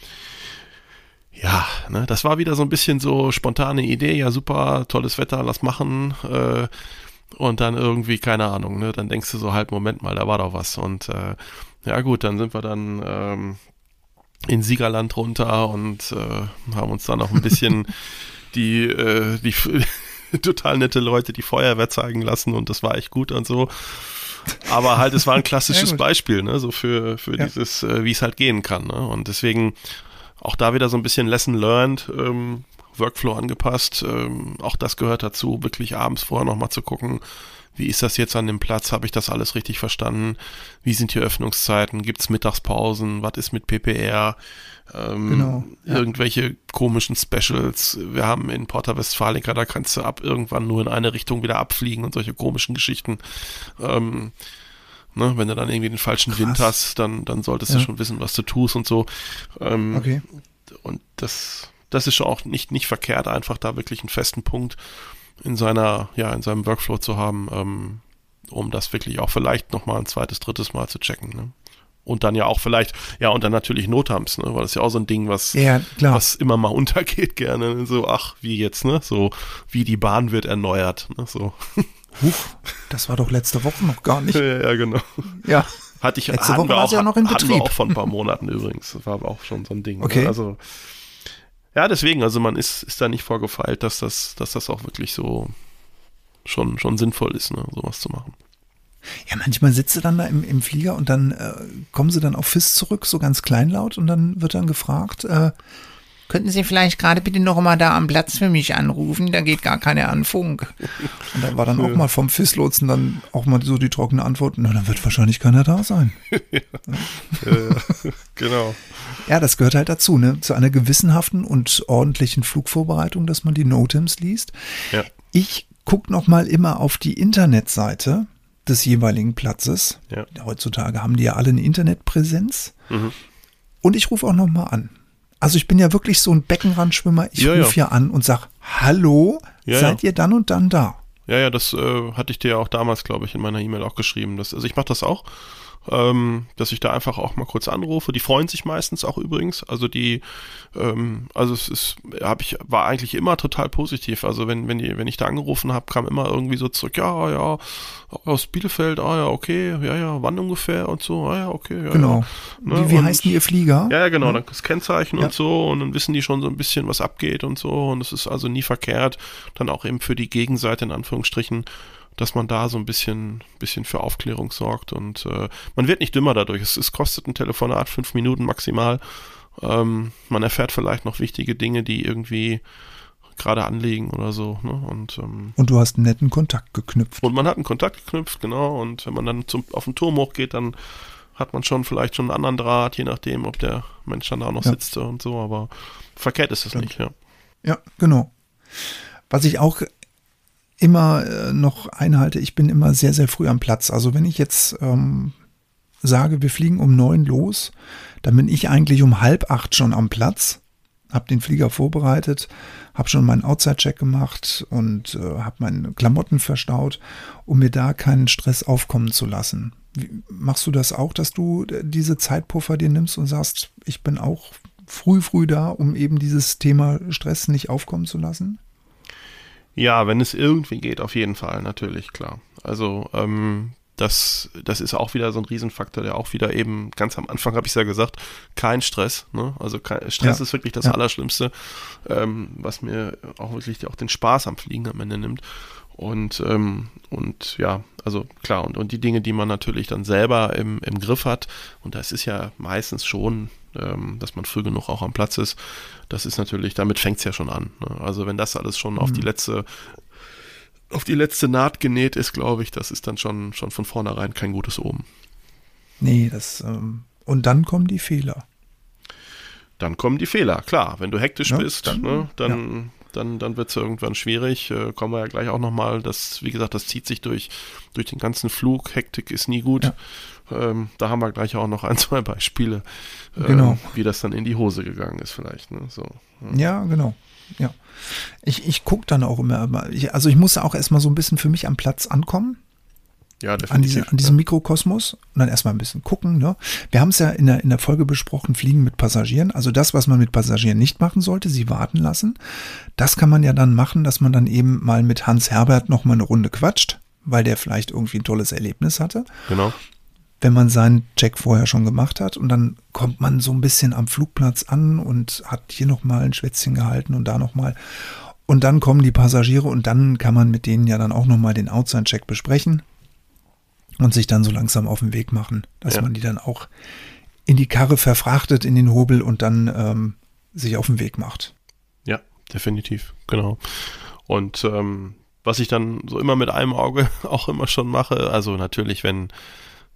ja, ne, das war wieder so ein bisschen so spontane Idee, ja super, tolles Wetter, lass machen. Äh, und dann irgendwie, keine Ahnung, ne, dann denkst du so halt, Moment mal, da war doch was. Und äh, ja gut, dann sind wir dann ähm, in Siegerland runter und äh, haben uns dann noch ein bisschen die, äh, die total nette Leute die Feuerwehr zeigen lassen und das war echt gut und so. Aber halt, es war ein klassisches Beispiel, ne, so für, für ja. dieses, äh, wie es halt gehen kann. Ne? Und deswegen auch da wieder so ein bisschen Lesson learned, ähm, Workflow angepasst. Ähm, auch das gehört dazu, wirklich abends vorher nochmal zu gucken, wie ist das jetzt an dem Platz? Habe ich das alles richtig verstanden? Wie sind hier Öffnungszeiten? Gibt es Mittagspausen? Was ist mit PPR? Ähm, genau, ja. Irgendwelche komischen Specials. Wir haben in Porta Westfalica, da kannst du ab irgendwann nur in eine Richtung wieder abfliegen und solche komischen Geschichten. Ähm, Ne? Wenn du dann irgendwie den falschen Krass. Wind hast, dann, dann solltest ja. du schon wissen, was du tust und so. Ähm, okay. Und das, das ist schon auch nicht, nicht verkehrt, einfach da wirklich einen festen Punkt in seiner, ja, in seinem Workflow zu haben, ähm, um das wirklich auch vielleicht nochmal ein zweites, drittes Mal zu checken. Ne? Und dann ja auch vielleicht, ja, und dann natürlich Notams, ne? Weil das ist ja auch so ein Ding, was, ja, was immer mal untergeht gerne. So, ach, wie jetzt, ne? So, wie die Bahn wird erneuert. Ne? So. Huch, das war doch letzte Woche noch gar nicht. Ja, ja genau. Ja. Hatte ich, letzte Woche war auch, ja noch in Betrieb. Hatten wir auch vor ein paar Monaten übrigens. Das war aber auch schon so ein Ding. Ne? Okay. Ne? Also, ja, deswegen, also man ist, ist da nicht vorgefeilt, dass das, dass das auch wirklich so schon, schon sinnvoll ist, ne, sowas zu machen. Ja, manchmal sitzt du dann da im, im Flieger und dann äh, kommen sie dann auf FIS zurück, so ganz kleinlaut, und dann wird dann gefragt, äh, Könnten Sie vielleicht gerade bitte noch mal da am Platz für mich anrufen? Da geht gar keiner an Funk. Und da war dann auch mal vom FIS-Lotsen dann auch mal so die trockene Antwort, na, dann wird wahrscheinlich keiner da sein. ja. ja, genau. Ja, das gehört halt dazu, ne? Zu einer gewissenhaften und ordentlichen Flugvorbereitung, dass man die Notems liest. Ja. Ich gucke noch mal immer auf die Internetseite des jeweiligen Platzes. Ja. Heutzutage haben die ja alle eine Internetpräsenz. Mhm. Und ich rufe auch noch mal an. Also ich bin ja wirklich so ein Beckenrandschwimmer. Ich ja, rufe ja. an und sage, hallo, ja, seid ihr dann und dann da? Ja, ja, das äh, hatte ich dir ja auch damals, glaube ich, in meiner E-Mail auch geschrieben. Das, also ich mache das auch. Ähm, dass ich da einfach auch mal kurz anrufe. Die freuen sich meistens auch übrigens. Also die, ähm, also es ist, habe ich, war eigentlich immer total positiv. Also wenn, wenn die, wenn ich da angerufen habe, kam immer irgendwie so zurück, ja, ja, aus Bielefeld, ah ja, okay, ja, ja, wann ungefähr und so, ah ja, okay, ja. Genau. Ja, ne? Wie, wie und, heißt denn Ihr Flieger? Ja, ja, genau, dann das Kennzeichen Ja. und so und dann wissen die schon so ein bisschen, was abgeht und so und es ist also nie verkehrt, dann auch eben für die Gegenseite in Anführungsstrichen, dass man da so ein bisschen, bisschen für Aufklärung sorgt und äh, man wird nicht dümmer dadurch. Es, es kostet ein Telefonat fünf Minuten maximal. Ähm, man erfährt vielleicht noch wichtige Dinge, die irgendwie gerade anliegen oder so. Ne? Und, ähm, Und du hast einen netten Kontakt geknüpft. und man hat einen Kontakt geknüpft, genau. Und wenn man dann zum, auf den Turm hochgeht, dann hat man schon vielleicht schon einen anderen Draht, je nachdem, ob der Mensch dann da noch Ja. sitzt und so. Aber verkehrt ist es Stimmt. nicht, ja. Ja, genau. Was ich auch immer äh, noch einhalte, ich bin immer sehr, sehr früh am Platz. Also wenn ich jetzt ähm, sage, wir fliegen um neun los, dann bin ich eigentlich um halb acht schon am Platz, habe den Flieger vorbereitet, habe schon meinen Outside-Check gemacht und äh, habe meine Klamotten verstaut, um mir da keinen Stress aufkommen zu lassen. Wie, machst du das auch, dass du äh, diese Zeitpuffer dir nimmst und sagst, ich bin auch früh, früh da, um eben dieses Thema Stress nicht aufkommen zu lassen? Ja, wenn es irgendwie geht, auf jeden Fall, natürlich, klar. Also, ähm, das, das ist auch wieder so ein Riesenfaktor, der auch wieder eben, ganz am Anfang habe ich es ja gesagt, kein Stress. Ne? Also kein, Stress Ja. ist wirklich das Ja. Allerschlimmste, ähm, was mir auch wirklich auch den Spaß am Fliegen am Ende nimmt. Und, ähm, und ja, also klar, und, und die Dinge, die man natürlich dann selber im, im Griff hat, und das ist ja meistens schon, ähm, dass man früh genug auch am Platz ist, das ist natürlich, damit fängt es ja schon an. Ne? Also wenn das alles schon auf die letzte, auf die letzte Naht genäht ist, glaube ich, das ist dann schon, schon von vornherein kein gutes Oben. Nee, das. Ähm, und dann kommen die Fehler. Dann kommen die Fehler, klar. Wenn du hektisch Ja, bist, dann- ne, dann, dann, dann wird es irgendwann schwierig. Äh, kommen wir ja gleich auch nochmal. Das, wie gesagt, das zieht sich durch, durch den ganzen Flug. Hektik ist nie gut. Ja. Ähm, da haben wir gleich auch noch ein, zwei Beispiele, ähm, Genau. wie das dann in die Hose gegangen ist, vielleicht. Ne? So. Ja, genau. Ja. Ich, ich gucke dann auch immer, ich, also ich muss auch erstmal so ein bisschen für mich am Platz ankommen, Ja, an, definitiv. diese, an diesem Mikrokosmos und dann erstmal ein bisschen gucken. Ne? Wir haben es ja in der, in der Folge besprochen, Fliegen mit Passagieren. Also das, was man mit Passagieren nicht machen sollte, sie warten lassen. Das kann man ja dann machen, dass man dann eben mal mit Hans Herbert noch mal eine Runde quatscht, weil der vielleicht irgendwie ein tolles Erlebnis hatte. genau. Wenn man seinen Check vorher schon gemacht hat und dann kommt man so ein bisschen am Flugplatz an und hat hier noch mal ein Schwätzchen gehalten und da noch mal und dann kommen die Passagiere und dann kann man mit denen ja dann auch noch mal den Outside-Check besprechen und sich dann so langsam auf den Weg machen, dass Ja. man die dann auch in die Karre verfrachtet, in den Hobel und dann ähm, sich auf den Weg macht. Ja, definitiv, genau. Und ähm, was ich dann so immer mit einem Auge auch immer schon mache, also natürlich, wenn,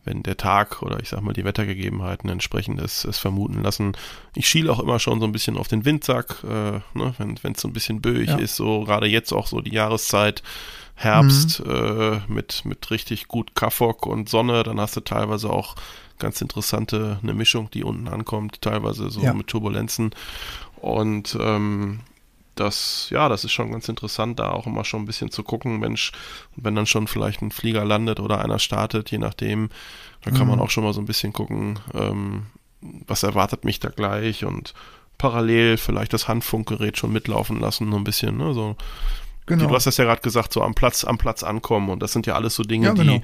wenn der Tag oder ich sag mal die Wettergegebenheiten entsprechend es, es vermuten lassen. Ich schiele auch immer schon so ein bisschen auf den Windsack, äh, ne, wenn es so ein bisschen böig Ja. ist, so gerade jetzt auch so die Jahreszeit. Herbst äh, mit, mit richtig gut Kaffok und Sonne, dann hast du teilweise auch ganz interessante, eine Mischung, die unten ankommt, teilweise so Ja. mit Turbulenzen. Und ähm, das, ja, das ist schon ganz interessant, da auch immer schon ein bisschen zu gucken, Mensch, wenn dann schon vielleicht ein Flieger landet oder einer startet, je nachdem, dann kann man Mhm. auch schon mal so ein bisschen gucken, ähm, was erwartet mich da gleich und parallel vielleicht das Handfunkgerät schon mitlaufen lassen, so ein bisschen, ne, so. Genau. Du hast das ja gerade gesagt, so am Platz, am Platz ankommen und das sind ja alles so Dinge, Ja, genau. die,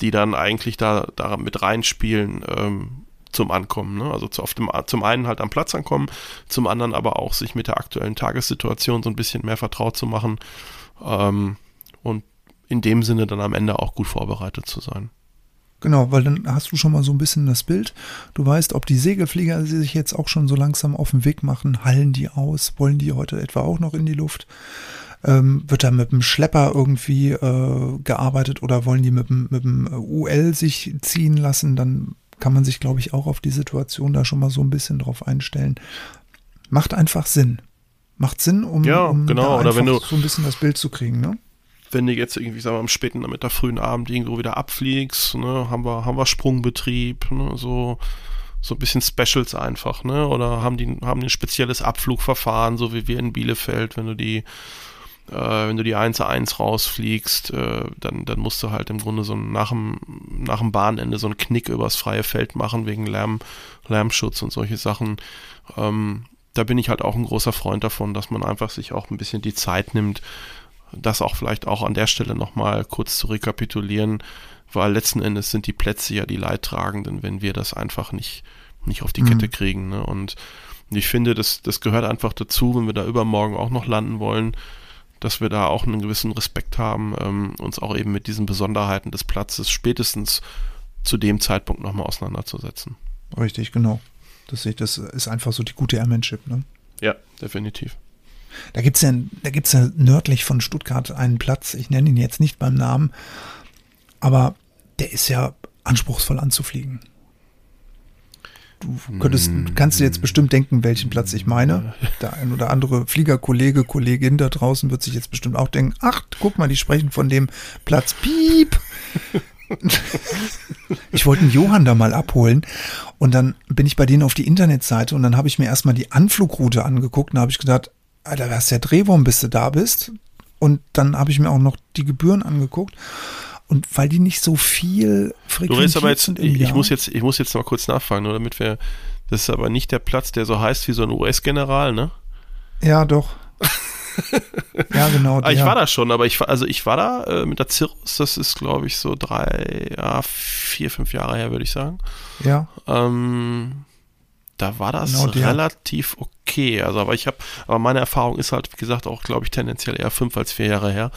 die dann eigentlich da, da mit reinspielen, ähm, zum Ankommen. Ne? Also zu, auf dem, zum einen halt am Platz ankommen, zum anderen aber auch sich mit der aktuellen Tagessituation so ein bisschen mehr vertraut zu machen ähm, und in dem Sinne dann am Ende auch gut vorbereitet zu sein. Genau, weil dann hast du schon mal so ein bisschen das Bild. Du weißt, ob die Segelflieger die sich jetzt auch schon so langsam auf den Weg machen, hallen die aus, wollen die heute etwa auch noch in die Luft? Ähm, wird da mit dem Schlepper irgendwie äh, gearbeitet oder wollen die mit dem, mit dem UL sich ziehen lassen? Dann kann man sich, glaube ich, auch auf die Situation da schon mal so ein bisschen drauf einstellen. Macht einfach Sinn. Macht Sinn, um, Ja, um genau, oder wenn du- so ein bisschen das Bild zu kriegen, ne? wenn du jetzt irgendwie, sagen wir, am späten Nachmittag, frühen Abend irgendwo wieder abfliegst, ne, haben wir, haben wir Sprungbetrieb, ne, so, so ein bisschen Specials einfach, ne, oder haben die, haben die ein spezielles Abflugverfahren, so wie wir in Bielefeld, wenn du die, wenn du die 1-1 rausfliegst, äh, dann, dann musst du halt im Grunde so nach dem, nach dem Bahnende so einen Knick übers freie Feld machen wegen Lärm, Lärmschutz und solche Sachen. Ähm, da bin ich halt auch ein großer Freund davon, dass man einfach sich auch ein bisschen die Zeit nimmt, das auch vielleicht auch an der Stelle nochmal kurz zu rekapitulieren, weil letzten Endes sind die Plätze ja die Leidtragenden, wenn wir das einfach nicht, nicht auf die mhm. Kette kriegen. Ne? Und ich finde, das, das gehört einfach dazu, wenn wir da übermorgen auch noch landen wollen, dass wir da auch einen gewissen Respekt haben, ähm, uns auch eben mit diesen Besonderheiten des Platzes spätestens zu dem Zeitpunkt nochmal auseinanderzusetzen. Richtig, genau. Das, das ist einfach so die gute Airmanship, ne? Ja, definitiv. Da gibt es ja, ja nördlich von Stuttgart einen Platz, ich nenne ihn jetzt nicht beim Namen, aber der ist ja anspruchsvoll anzufliegen. Du könntest, kannst dir jetzt bestimmt denken, welchen Platz ich meine. Der ein oder andere Fliegerkollege, Kollegin da draußen wird sich jetzt bestimmt auch denken, ach, guck mal, die sprechen von dem Platz Piep. ich wollte einen Johann da mal abholen und dann bin ich bei denen auf die Internetseite und dann habe ich mir erstmal die Anflugroute angeguckt und habe ich gedacht, Alter, wer ist der Drehwurm, bis du da bist? Und dann habe ich mir auch noch die Gebühren angeguckt. Und weil die nicht so viel frequentiert du weißt aber jetzt, ich, ich muss jetzt, ich muss jetzt mal kurz nachfragen, nur damit wir, das ist aber nicht der Platz, der so heißt wie so ein US-General, ne? Ja, doch. ja, genau. Der. Ah, ich war da schon, aber ich war, also ich war da äh, mit der Cirrus, das ist, glaube ich, so drei, ja, vier, fünf Jahre her, würde ich sagen. Ja. Ähm, da war das genau relativ okay. Also, aber ich habe, aber meine Erfahrung ist halt, wie gesagt, auch, glaube ich, tendenziell eher fünf als vier Jahre her.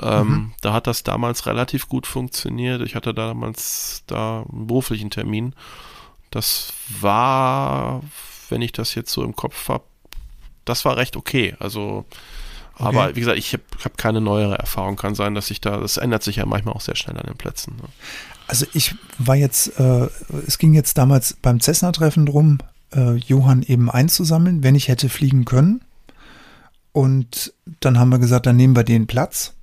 Ähm, mhm. Da hat das damals relativ gut funktioniert. Ich hatte damals da einen beruflichen Termin. Das war, wenn ich das jetzt so im Kopf habe, das war recht okay. Also, okay. aber wie gesagt, ich habe hab keine neuere Erfahrung. Kann sein, dass sich da, das ändert sich ja manchmal auch sehr schnell an den Plätzen. Ne? Also ich war jetzt, äh, es ging jetzt damals beim Cessna-Treffen drum, äh, Johann eben einzusammeln, wenn ich hätte fliegen können. Und dann haben wir gesagt, dann nehmen wir den Platz.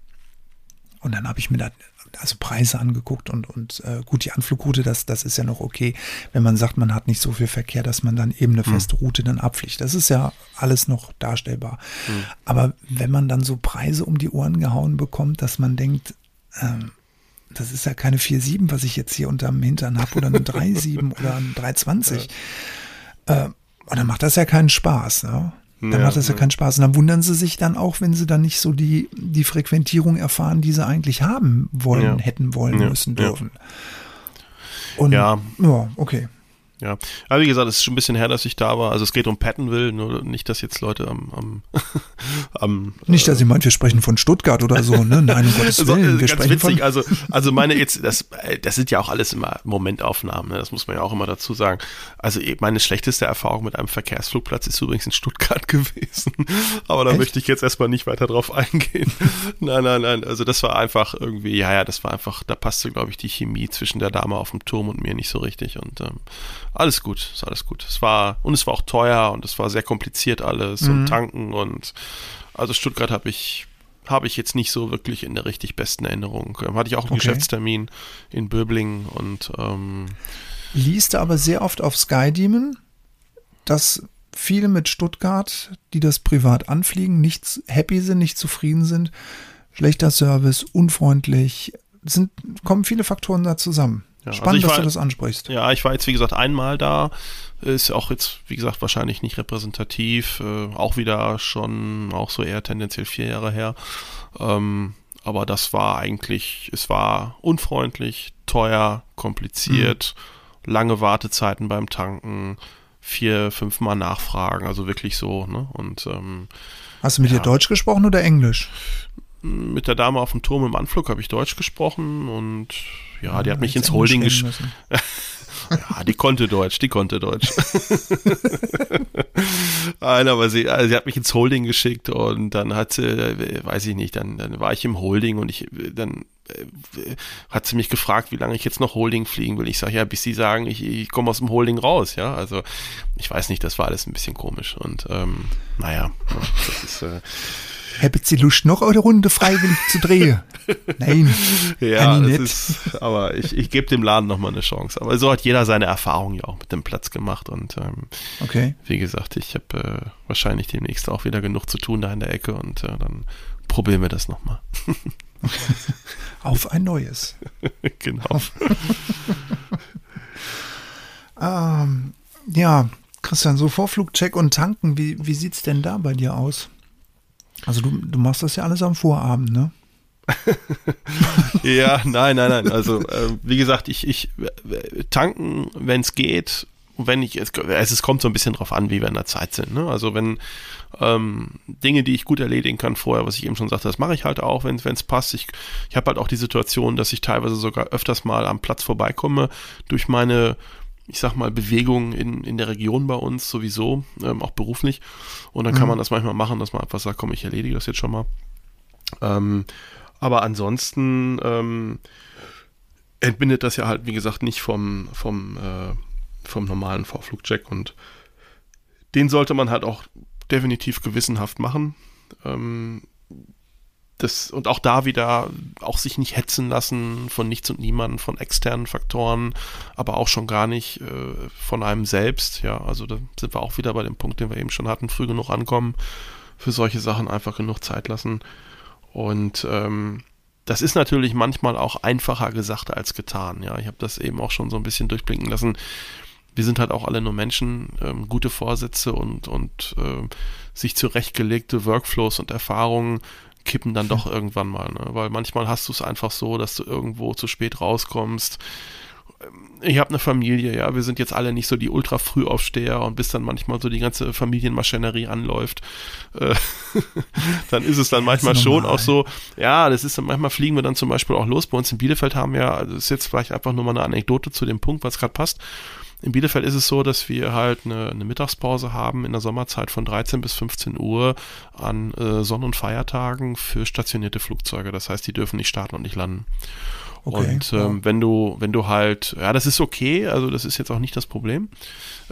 Und dann habe ich mir da also Preise angeguckt und, und äh, gut, die Anflugroute, das, das ist ja noch okay, wenn man sagt, man hat nicht so viel Verkehr, dass man dann eben eine hm. feste Route dann abfliegt. Das ist ja alles noch darstellbar. Mhm. Aber wenn man dann so Preise um die Ohren gehauen bekommt, dass man denkt, ähm, das ist ja keine 4,7, was ich jetzt hier unterm Hintern habe, oder eine 3,7 oder eine 3,20. Ja. Äh, und dann macht das ja keinen Spaß. Ne? Dann ja, macht das ja, ja keinen Spaß. Und dann wundern sie sich dann auch, wenn sie dann nicht so die, die Frequentierung erfahren, die sie eigentlich haben wollen, ja. hätten wollen, müssen, dürfen. Und, ja. Ja, okay. Ja, aber wie gesagt, es ist schon ein bisschen her, dass ich da war. Also es geht um Pattonville, nur nicht, dass jetzt Leute am, am, am Nicht, dass äh, ihr meint, wir sprechen von Stuttgart oder so, ne? Nein, um Gottes Willen. Wir ganz witzig, also, also meine jetzt, das, das sind ja auch alles immer Momentaufnahmen, ne? das muss man ja auch immer dazu sagen. Also meine schlechteste Erfahrung mit einem Verkehrsflugplatz ist übrigens in Stuttgart gewesen. Aber da Echt? möchte ich jetzt erstmal nicht weiter drauf eingehen. nein, nein, nein. Also das war einfach irgendwie, ja, ja, das war einfach, da passte, glaube ich, die Chemie zwischen der Dame auf dem Turm und mir nicht so richtig. Und ähm, alles gut, ist alles gut. Es war, und es war auch teuer und es war sehr kompliziert alles mhm. und tanken und also Stuttgart habe ich habe ich jetzt nicht so wirklich in der richtig besten Erinnerung. Ähm, hatte ich auch einen okay. Geschäftstermin in Böblingen und ähm, liest aber sehr oft auf Sky Demon, dass viele mit Stuttgart, die das privat anfliegen, nicht happy sind, nicht zufrieden sind. Schlechter Service, unfreundlich, sind, kommen viele Faktoren da zusammen. Ja, also Spannend, also dass war, du das ansprichst. Ja, ich war jetzt, wie gesagt, einmal da. Ist auch jetzt, wie gesagt, wahrscheinlich nicht repräsentativ. Äh, auch wieder schon, auch so eher tendenziell vier Jahre her. Ähm, aber das war eigentlich, es war unfreundlich, teuer, kompliziert, mhm. lange Wartezeiten beim Tanken, vier, fünf Mal nachfragen, also wirklich so, ne? Und ähm, Hast du mit ja. ihr Deutsch gesprochen oder Englisch? Mit der Dame auf dem Turm im Anflug habe ich Deutsch gesprochen und ja, die hat mich ins Holding geschickt. ja, die konnte Deutsch, die konnte Deutsch. Nein, aber sie, also sie hat mich ins Holding geschickt und dann hat sie, weiß ich nicht, dann, dann war ich im Holding und ich, dann äh, hat sie mich gefragt, wie lange ich jetzt noch Holding fliegen will. Ich sage, ja, bis sie sagen, ich, ich komme aus dem Holding raus, ja. Also ich weiß nicht, das war alles ein bisschen komisch und ähm, naja, das ist äh, Habt Sie Lust, noch eine Runde freiwillig zu drehen? Nein. ja, das ist, aber ich, ich gebe dem Laden nochmal eine Chance. Aber so hat jeder seine Erfahrung ja auch mit dem Platz gemacht. Und ähm, okay. wie gesagt, ich habe äh, wahrscheinlich demnächst auch wieder genug zu tun da in der Ecke und äh, dann probieren wir das nochmal. Auf ein neues. genau. ähm, ja, Christian, so Vorflugcheck und Tanken, wie, wie sieht es denn da bei dir aus? Also du, du machst das ja alles am Vorabend, ne? ja, nein, nein, nein. Also äh, wie gesagt, ich, ich tanken, wenn es geht, wenn ich, es, es kommt so ein bisschen drauf an, wie wir in der Zeit sind. Ne? Also wenn ähm, Dinge, die ich gut erledigen kann vorher, was ich eben schon sagte, das mache ich halt auch, wenn es passt. Ich, ich habe halt auch die Situation, dass ich teilweise sogar öfters mal am Platz vorbeikomme durch meine ich sag mal, Bewegung in, in der Region bei uns sowieso, ähm, auch beruflich. Und dann kann mhm. man das manchmal machen, dass man einfach sagt, komm, ich erledige das jetzt schon mal. Ähm, aber ansonsten ähm, entbindet das ja halt, wie gesagt, nicht vom, vom, äh, vom normalen Vorflugcheck und den sollte man halt auch definitiv gewissenhaft machen. Ähm, das, und auch da wieder auch sich nicht hetzen lassen von nichts und niemanden, von externen Faktoren, aber auch schon gar nicht äh, von einem selbst. Ja, also da sind wir auch wieder bei dem Punkt, den wir eben schon hatten, früh genug ankommen, für solche Sachen einfach genug Zeit lassen. Und ähm, das ist natürlich manchmal auch einfacher gesagt als getan. Ja, ich habe das eben auch schon so ein bisschen durchblinken lassen. Wir sind halt auch alle nur Menschen, ähm, gute Vorsätze und, und äh, sich zurechtgelegte Workflows und Erfahrungen kippen dann doch irgendwann mal, ne? weil manchmal hast du es einfach so, dass du irgendwo zu spät rauskommst. Ich habe eine Familie, ja, wir sind jetzt alle nicht so die ultra Frühaufsteher und bis dann manchmal so die ganze Familienmaschinerie anläuft, äh, dann ist es dann manchmal schon auch so, ja, das ist dann manchmal fliegen wir dann zum Beispiel auch los. Bei uns in Bielefeld haben wir, also das ist jetzt vielleicht einfach nur mal eine Anekdote zu dem Punkt, was gerade passt. In Bielefeld ist es so, dass wir halt eine, eine, Mittagspause haben in der Sommerzeit von 13 bis 15 Uhr an äh, Sonn- und Feiertagen für stationierte Flugzeuge. Das heißt, die dürfen nicht starten und nicht landen. Okay, und ähm, ja. wenn du, wenn du halt, ja, das ist okay, also das ist jetzt auch nicht das Problem.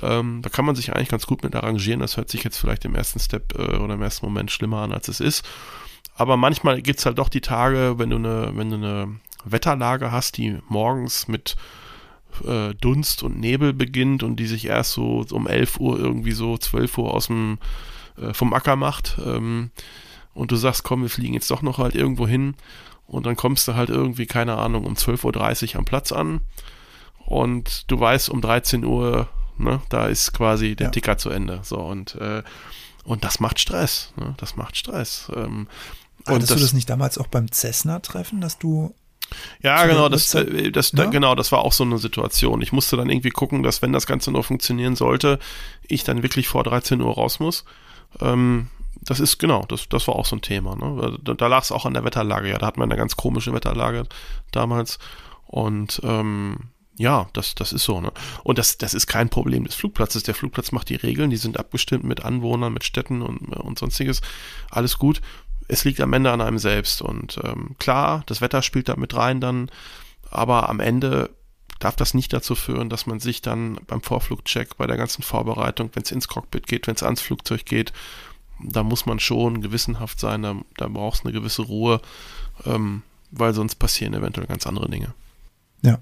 Ähm, da kann man sich eigentlich ganz gut mit arrangieren. Das hört sich jetzt vielleicht im ersten Step äh, oder im ersten Moment schlimmer an, als es ist. Aber manchmal gibt es halt doch die Tage, wenn du eine, wenn du eine Wetterlage hast, die morgens mit äh, Dunst und Nebel beginnt und die sich erst so um 11 Uhr irgendwie so 12 Uhr aus dem äh, vom Acker macht ähm, und du sagst, komm, wir fliegen jetzt doch noch halt irgendwo hin und dann kommst du halt irgendwie, keine Ahnung, um 12.30 Uhr am Platz an und du weißt, um 13 Uhr, ne, da ist quasi der ja. Ticker zu Ende. So und, äh, und das macht Stress. Ne? Das macht Stress. Ähm, Hattest das, du das nicht damals auch beim Cessna-Treffen, dass du ja, genau, das, äh, das, ja? genau, das war auch so eine Situation. Ich musste dann irgendwie gucken, dass wenn das Ganze noch funktionieren sollte, ich dann wirklich vor 13 Uhr raus muss. Ähm, das ist genau, das, das war auch so ein Thema. Ne? Da, da lag es auch an der Wetterlage, ja. Da hatten wir eine ganz komische Wetterlage damals. Und ähm, ja, das, das ist so. Ne? Und das, das ist kein Problem des Flugplatzes. Der Flugplatz macht die Regeln, die sind abgestimmt mit Anwohnern, mit Städten und, und sonstiges. Alles gut es liegt am Ende an einem selbst. Und ähm, klar, das Wetter spielt da mit rein dann, aber am Ende darf das nicht dazu führen, dass man sich dann beim Vorflugcheck, bei der ganzen Vorbereitung, wenn es ins Cockpit geht, wenn es ans Flugzeug geht, da muss man schon gewissenhaft sein, da, da braucht es eine gewisse Ruhe, ähm, weil sonst passieren eventuell ganz andere Dinge. Ja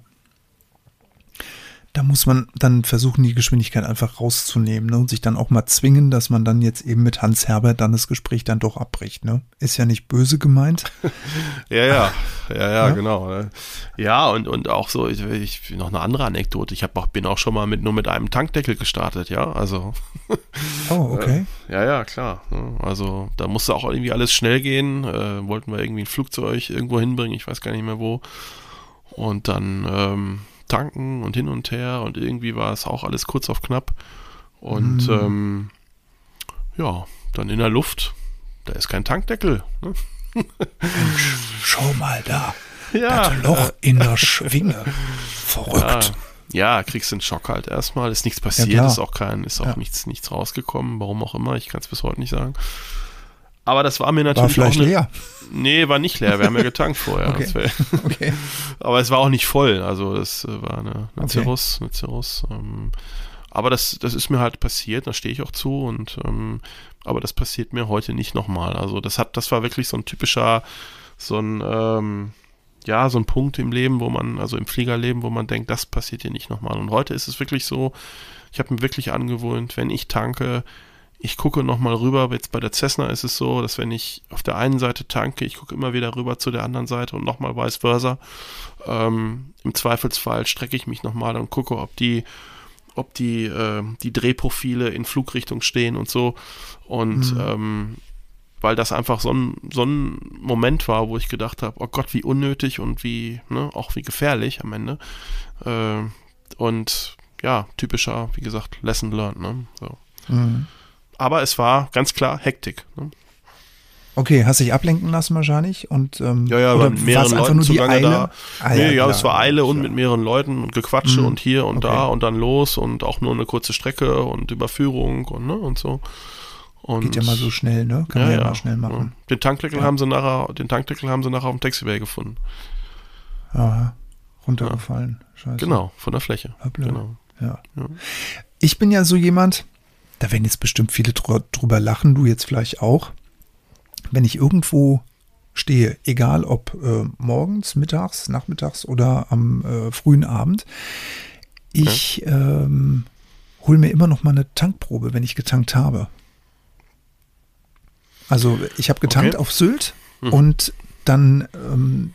da muss man dann versuchen, die Geschwindigkeit einfach rauszunehmen ne? und sich dann auch mal zwingen, dass man dann jetzt eben mit Hans Herbert dann das Gespräch dann doch abbricht. Ne? Ist ja nicht böse gemeint. ja, ja, ja, ja, ja, genau. Ne? Ja, und, und auch so, ich, ich noch eine andere Anekdote. Ich hab auch, bin auch schon mal mit nur mit einem Tankdeckel gestartet, ja. Also. oh, okay. ja, ja, klar. Ne? Also da musste auch irgendwie alles schnell gehen. Äh, wollten wir irgendwie ein Flugzeug irgendwo hinbringen, ich weiß gar nicht mehr wo. Und dann, ähm, tanken und hin und her und irgendwie war es auch alles kurz auf knapp. Und mm. ähm, ja, dann in der Luft, da ist kein Tankdeckel. Ne? Schau mal da. Ja. Das Loch in der Schwinge. Verrückt. Ja. ja, kriegst einen Schock halt erstmal. Ist nichts passiert, ja, ist auch kein, ist auch nichts, nichts rausgekommen, warum auch immer. Ich kann es bis heute nicht sagen. Aber das war mir natürlich war vielleicht auch eine, leer. Nee, war nicht leer. Wir haben ja getankt vorher. okay. Okay. Aber es war auch nicht voll. Also das äh, war eine, eine okay. Cirrus, eine Cirrus. Ähm, aber das, das ist mir halt passiert. Da stehe ich auch zu. Und ähm, aber das passiert mir heute nicht nochmal. Also das hat, das war wirklich so ein typischer, so ein ähm, ja, so ein Punkt im Leben, wo man, also im Fliegerleben, wo man denkt, das passiert hier nicht nochmal. Und heute ist es wirklich so, ich habe mir wirklich angewöhnt, wenn ich tanke, ich gucke nochmal rüber, jetzt bei der Cessna ist es so, dass wenn ich auf der einen Seite tanke, ich gucke immer wieder rüber zu der anderen Seite und nochmal vice versa. Ähm, Im Zweifelsfall strecke ich mich nochmal und gucke, ob die, ob die, äh, die Drehprofile in Flugrichtung stehen und so. Und mhm. ähm, weil das einfach so ein, so ein Moment war, wo ich gedacht habe, oh Gott, wie unnötig und wie, ne, auch wie gefährlich am Ende. Äh, und ja, typischer, wie gesagt, Lesson learned, ne? So. Mhm aber es war ganz klar Hektik. Ne? Okay, hast dich ablenken lassen wahrscheinlich und ähm, ja, ja, oder mit mehreren Leuten zugange da. Ah, nee, ja, ja es war Eile und mit mehreren Leuten und Gequatsche mhm. und hier und okay. da und dann los und auch nur eine kurze Strecke und Überführung und ne und so. Und Geht ja mal so schnell, ne? Kann ja, man ja, mal schnell machen. Den Tankdeckel haben sie nachher, den Tankdeckel haben sie nachher auf dem Taxiway gefunden. Aha, runtergefallen. Scheiße. Genau, von der Fläche. Genau. Ja. Ich bin ja so jemand, da werden jetzt bestimmt viele drüber lachen, du jetzt vielleicht auch. Wenn ich irgendwo stehe, egal ob äh, morgens, mittags, nachmittags oder am äh, frühen Abend, ich okay. ähm, hole mir immer noch mal eine Tankprobe, wenn ich getankt habe. Also ich habe getankt okay. auf Sylt mhm. und dann ähm,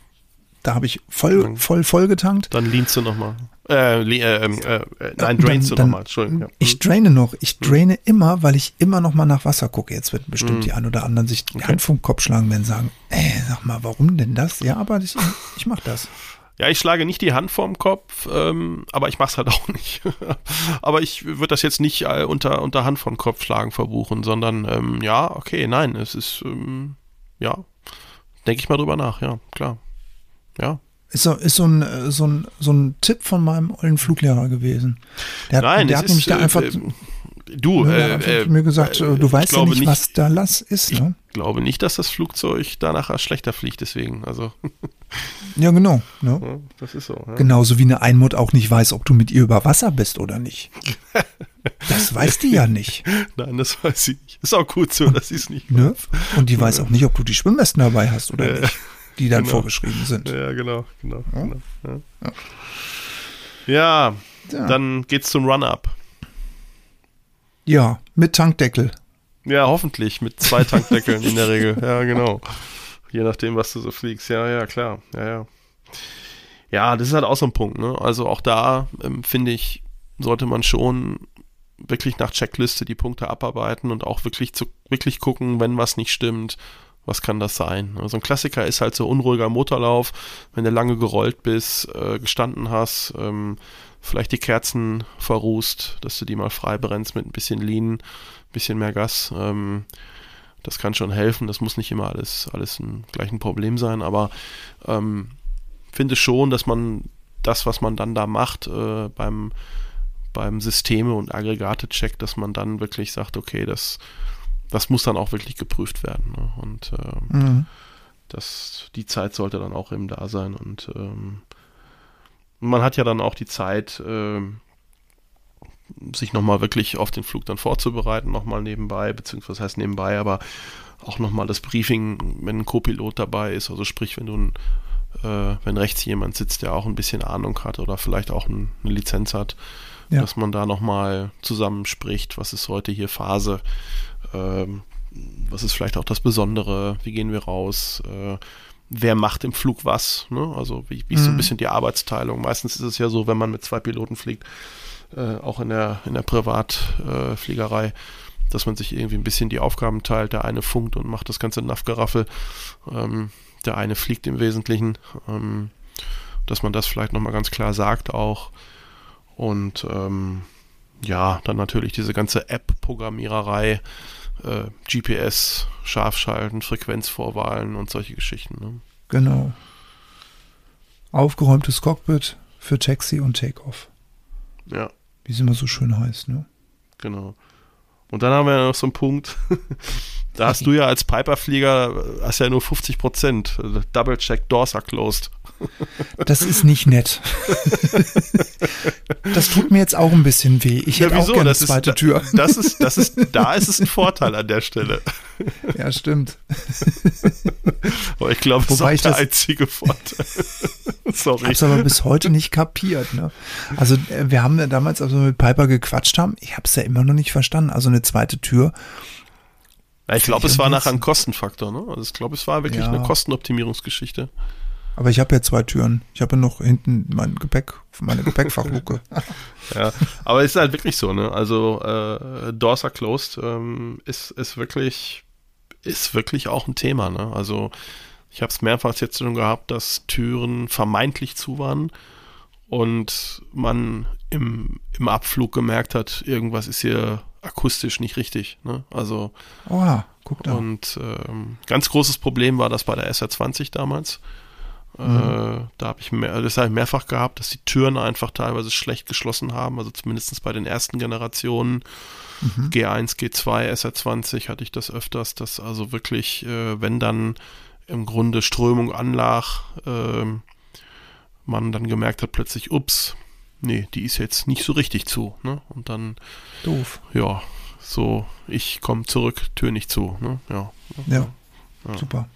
da habe ich voll, voll, voll getankt. Dann leanst du nochmal. Äh, äh, ähm, äh, äh, nein, drainst dann, du nochmal. Entschuldigung. Ja. Ich draine noch. Ich hm. draine mhm. immer, weil ich immer noch mal nach Wasser gucke. Jetzt wird bestimmt mhm. die ein oder anderen sich die okay. Hand vom Kopf schlagen werden sagen, ey, sag mal, warum denn das? Ja, aber ich, ich mache das. Ja, ich schlage nicht die Hand vorm Kopf, ähm, aber ich mache es halt auch nicht. aber ich würde das jetzt nicht äh, unter, unter Hand vom Kopf schlagen verbuchen, sondern ähm, ja, okay, nein, es ist, ähm, ja, denke ich mal drüber nach, ja, klar. Ja. Ist so, ist so, ein, äh, so, ein, so ein Tipp von meinem ollen Fluglehrer gewesen. Der hat, Nein, der hat nämlich da äh, einfach. Äh, du, äh, äh, mir gesagt, äh, du weißt ja nicht, nicht, was da Lass ist. Ne? Ich glaube nicht, dass das Flugzeug danach schlechter fliegt, deswegen. Also. ja, genau. Ne? Ja, das ist so. Ja. Genauso wie eine Einmut auch nicht weiß, ob du mit ihr über Wasser bist oder nicht. Das weiß die ja nicht. Nein, das weiß sie nicht. Ist auch gut so, dass sie es nicht ne? weiß. Und die weiß auch nicht, ob du die Schwimmwesten dabei hast oder nicht die dann genau. vorgeschrieben sind. Ja, genau, genau. Ja, genau, ja. ja. dann geht's zum Run-Up. Ja, mit Tankdeckel. Ja, hoffentlich mit zwei Tankdeckeln in der Regel. Ja, genau. Je nachdem, was du so fliegst. Ja, ja, klar. Ja, ja. Ja, das ist halt auch so ein Punkt. Ne? Also auch da ähm, finde ich, sollte man schon wirklich nach Checkliste die Punkte abarbeiten und auch wirklich zu wirklich gucken, wenn was nicht stimmt, was kann das sein? Also ein Klassiker ist halt so unruhiger Motorlauf, wenn du lange gerollt bist, äh, gestanden hast, ähm, vielleicht die Kerzen verrußt, dass du die mal frei brennst mit ein bisschen Lean, ein bisschen mehr Gas. Ähm, das kann schon helfen. Das muss nicht immer alles, alles ein, gleich ein Problem sein, aber ähm, finde schon, dass man das, was man dann da macht, äh, beim, beim Systeme und Aggregate checkt, dass man dann wirklich sagt, okay, das das muss dann auch wirklich geprüft werden. Ne? Und ähm, mhm. das, die Zeit sollte dann auch eben da sein. Und ähm, man hat ja dann auch die Zeit, ähm, sich nochmal wirklich auf den Flug dann vorzubereiten, nochmal nebenbei, beziehungsweise das heißt nebenbei, aber auch nochmal das Briefing, wenn ein Co-Pilot dabei ist, also sprich, wenn du ein, äh, wenn rechts jemand sitzt, der auch ein bisschen Ahnung hat oder vielleicht auch ein, eine Lizenz hat, ja. dass man da nochmal zusammenspricht, was ist heute hier Phase, ähm, was ist vielleicht auch das Besondere, wie gehen wir raus, äh, wer macht im Flug was, ne? also wie, wie ist so ein mhm. bisschen die Arbeitsteilung. Meistens ist es ja so, wenn man mit zwei Piloten fliegt, äh, auch in der, in der Privatfliegerei, äh, dass man sich irgendwie ein bisschen die Aufgaben teilt. Der eine funkt und macht das ganze Naffgeraffel, ähm, der eine fliegt im Wesentlichen, ähm, dass man das vielleicht nochmal ganz klar sagt auch. Und ähm, ja, dann natürlich diese ganze App-Programmiererei, äh, GPS, Scharfschalten, Frequenzvorwahlen und solche Geschichten. Ne? Genau. Aufgeräumtes Cockpit für Taxi und Takeoff. Ja. Wie es immer so schön heißt, ne? Genau. Und dann haben wir noch so einen Punkt, da hast du ja als Piper-Flieger, hast ja nur 50 Prozent. Double-check, doors are closed. Das ist nicht nett. Das tut mir jetzt auch ein bisschen weh. Ich hätte ja, auch gerne eine zweite ist, Tür. Das ist, das ist, da ist es ein Vorteil an der Stelle. Ja, stimmt. Aber ich glaube, das ist der einzige Vorteil. Sorry. Hab's aber bis heute nicht kapiert. Ne? Also äh, wir haben ja damals, als wir mit Piper gequatscht haben, ich habe es ja immer noch nicht verstanden. Also eine zweite Tür. Ja, ich glaube, es war nachher ein Kostenfaktor. Ne? Also ich glaube, es war wirklich ja. eine Kostenoptimierungsgeschichte. Aber ich habe ja zwei Türen. Ich habe ja noch hinten mein Gepäck, meine Gepäckfachluke. ja, aber es ist halt wirklich so, ne? Also äh, Doors are closed ähm, ist, ist wirklich ist wirklich auch ein Thema, ne? Also ich habe es mehrfach jetzt schon gehabt, dass Türen vermeintlich zu waren und man im, im Abflug gemerkt hat, irgendwas ist hier akustisch nicht richtig. Ne? Also Oha, guck da. Und ähm, ganz großes Problem war das bei der SR20 damals. Äh, mhm. da habe ich mehr, das habe ich mehrfach gehabt, dass die Türen einfach teilweise schlecht geschlossen haben, also zumindest bei den ersten Generationen. Mhm. G1, G2, SR20 hatte ich das öfters, dass also wirklich, äh, wenn dann im Grunde Strömung anlag, äh, man dann gemerkt hat plötzlich, ups, nee, die ist jetzt nicht so richtig zu. Ne? Und dann. Doof. Ja, so, ich komme zurück, Tür nicht zu. Ne? Ja. ja. ja. Super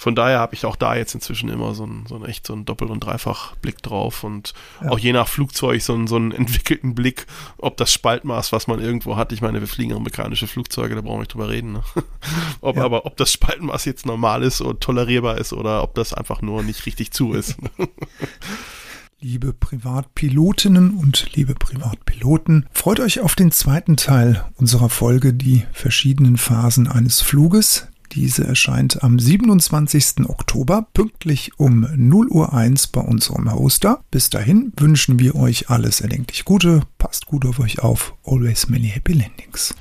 von daher habe ich auch da jetzt inzwischen immer so ein, so ein echt so ein Doppel- und Dreifach-Blick drauf und ja. auch je nach Flugzeug so, ein, so einen entwickelten Blick, ob das Spaltmaß, was man irgendwo hat, ich meine, wir fliegen amerikanische Flugzeuge, da brauchen wir nicht drüber reden, ne? ob, ja. aber ob das Spaltmaß jetzt normal ist und tolerierbar ist oder ob das einfach nur nicht richtig zu ist. Liebe Privatpilotinnen und liebe Privatpiloten, freut euch auf den zweiten Teil unserer Folge, die verschiedenen Phasen eines Fluges. Diese erscheint am 27. Oktober pünktlich um 0 Uhr 1 bei unserem Hoster. Bis dahin wünschen wir euch alles erdenklich Gute. Passt gut auf euch auf. Always many happy landings.